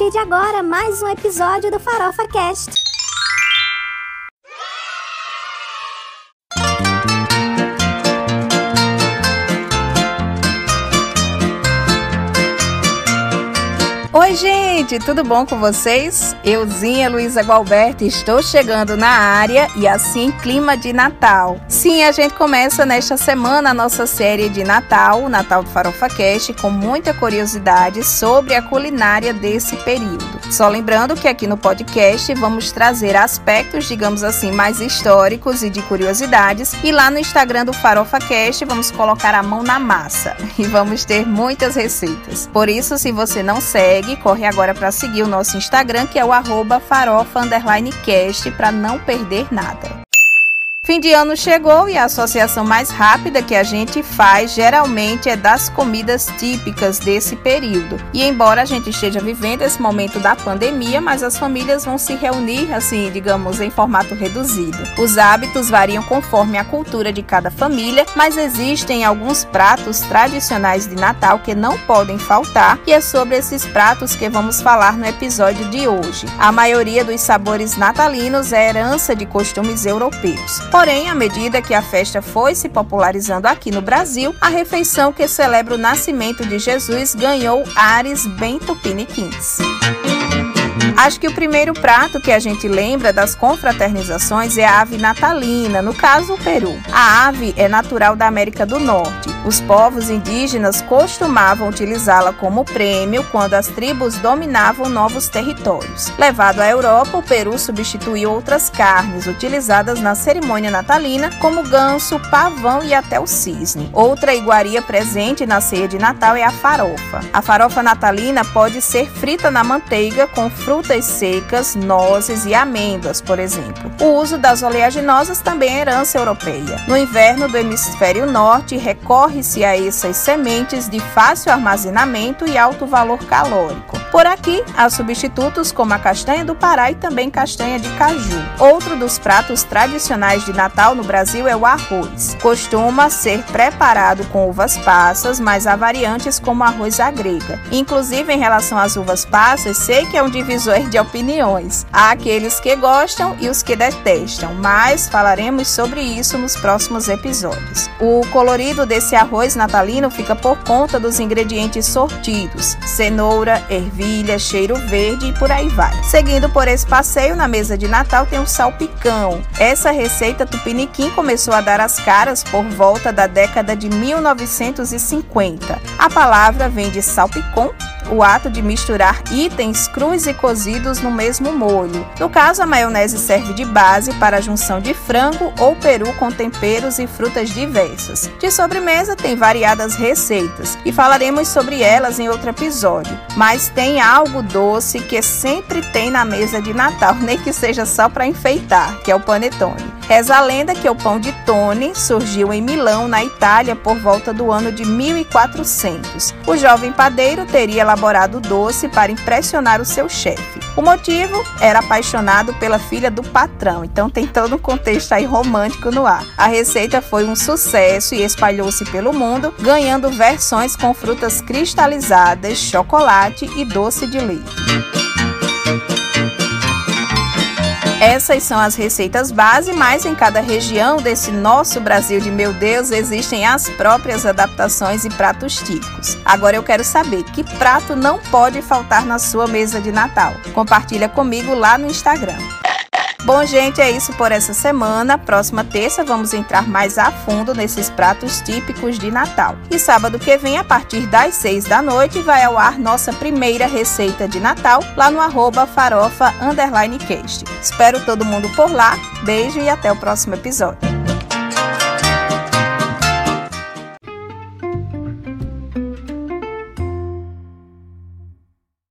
partir de agora mais um episódio do Farofa Cast. Oi, gente, tudo bom com vocês? Euzinha Luísa Gualberto, estou chegando na área e assim clima de Natal. Sim, a gente começa nesta semana a nossa série de Natal, o Natal do Farofa Cast, com muita curiosidade sobre a culinária desse período. Só lembrando que aqui no podcast vamos trazer aspectos, digamos assim, mais históricos e de curiosidades, e lá no Instagram do Farofa Cast vamos colocar a mão na massa e vamos ter muitas receitas. Por isso, se você não segue, segue, corre agora para seguir o nosso Instagram, que é o arroba farofa_cast, para não perder nada. Fim de ano chegou e a associação mais rápida que a gente faz geralmente é das comidas típicas desse período. E embora a gente esteja vivendo esse momento da pandemia, mas as famílias vão se reunir, assim, digamos, em formato reduzido. Os hábitos variam conforme a cultura de cada família, mas existem alguns pratos tradicionais de Natal que não podem faltar, e é sobre esses pratos que vamos falar no episódio de hoje. A maioria dos sabores natalinos é herança de costumes europeus. Porém, à medida que a festa foi se popularizando aqui no Brasil, a refeição que celebra o nascimento de Jesus ganhou ares bem tupiniquins. Acho que o primeiro prato que a gente lembra das confraternizações é a ave natalina, no caso o peru. A ave é natural da América do Norte. Os povos indígenas costumavam utilizá-la como prêmio quando as tribos dominavam novos territórios. Levado à Europa, o peru substituiu outras carnes utilizadas na cerimônia natalina, como ganso, pavão e até o cisne. Outra iguaria presente na ceia de Natal é a farofa. A farofa natalina pode ser frita na manteiga com frutas secas, nozes e amêndoas, por exemplo. O uso das oleaginosas também é herança europeia. No inverno do hemisfério norte, recorre-se a essas sementes de fácil armazenamento e alto valor calórico. Por aqui, há substitutos como a castanha do Pará e também castanha de caju. Outro dos pratos tradicionais de Natal no Brasil é o arroz. Costuma ser preparado com uvas passas, mas há variantes como arroz à grega. Inclusive, em relação às uvas passas, sei que é um divisor de opiniões. Há aqueles que gostam e os que detestam, mas falaremos sobre isso nos próximos episódios. O colorido desse arroz natalino fica por conta dos ingredientes sortidos: cenoura, ervilha, cheiro verde e por aí vai. Seguindo por esse passeio, na mesa de Natal tem o salpicão. Essa receita tupiniquim começou a dar as caras por volta da década de 1950. A palavra vem de salpicão, o ato de misturar itens crus e cozidos no mesmo molho. No caso, a maionese serve de base para a junção de frango ou peru com temperos e frutas diversas. De sobremesa, tem variadas receitas e falaremos sobre elas em outro episódio. Mas tem algo doce que sempre tem na mesa de Natal, nem que seja só para enfeitar, que é o panetone. Reza a lenda que o pão de Tone surgiu em Milão, na Itália, por volta do ano de 1400. O jovem padeiro teria elaborado o doce para impressionar o seu chefe. O motivo era apaixonado pela filha do patrão, então tem todo um contexto aí romântico no ar. A receita foi um sucesso e espalhou-se pelo mundo, ganhando versões com frutas cristalizadas, chocolate e doce de leite. Essas são as receitas base, mas em cada região desse nosso Brasil de meu Deus existem as próprias adaptações e pratos típicos. Agora eu quero saber que prato não pode faltar na sua mesa de Natal. Compartilha comigo lá no Instagram. Bom, gente, é isso por essa semana. Próxima terça vamos entrar mais a fundo nesses pratos típicos de Natal. E sábado que vem, a partir das seis da noite, vai ao ar nossa primeira receita de Natal lá no arroba farofa cast. Espero todo mundo por lá. Beijo e até o próximo episódio.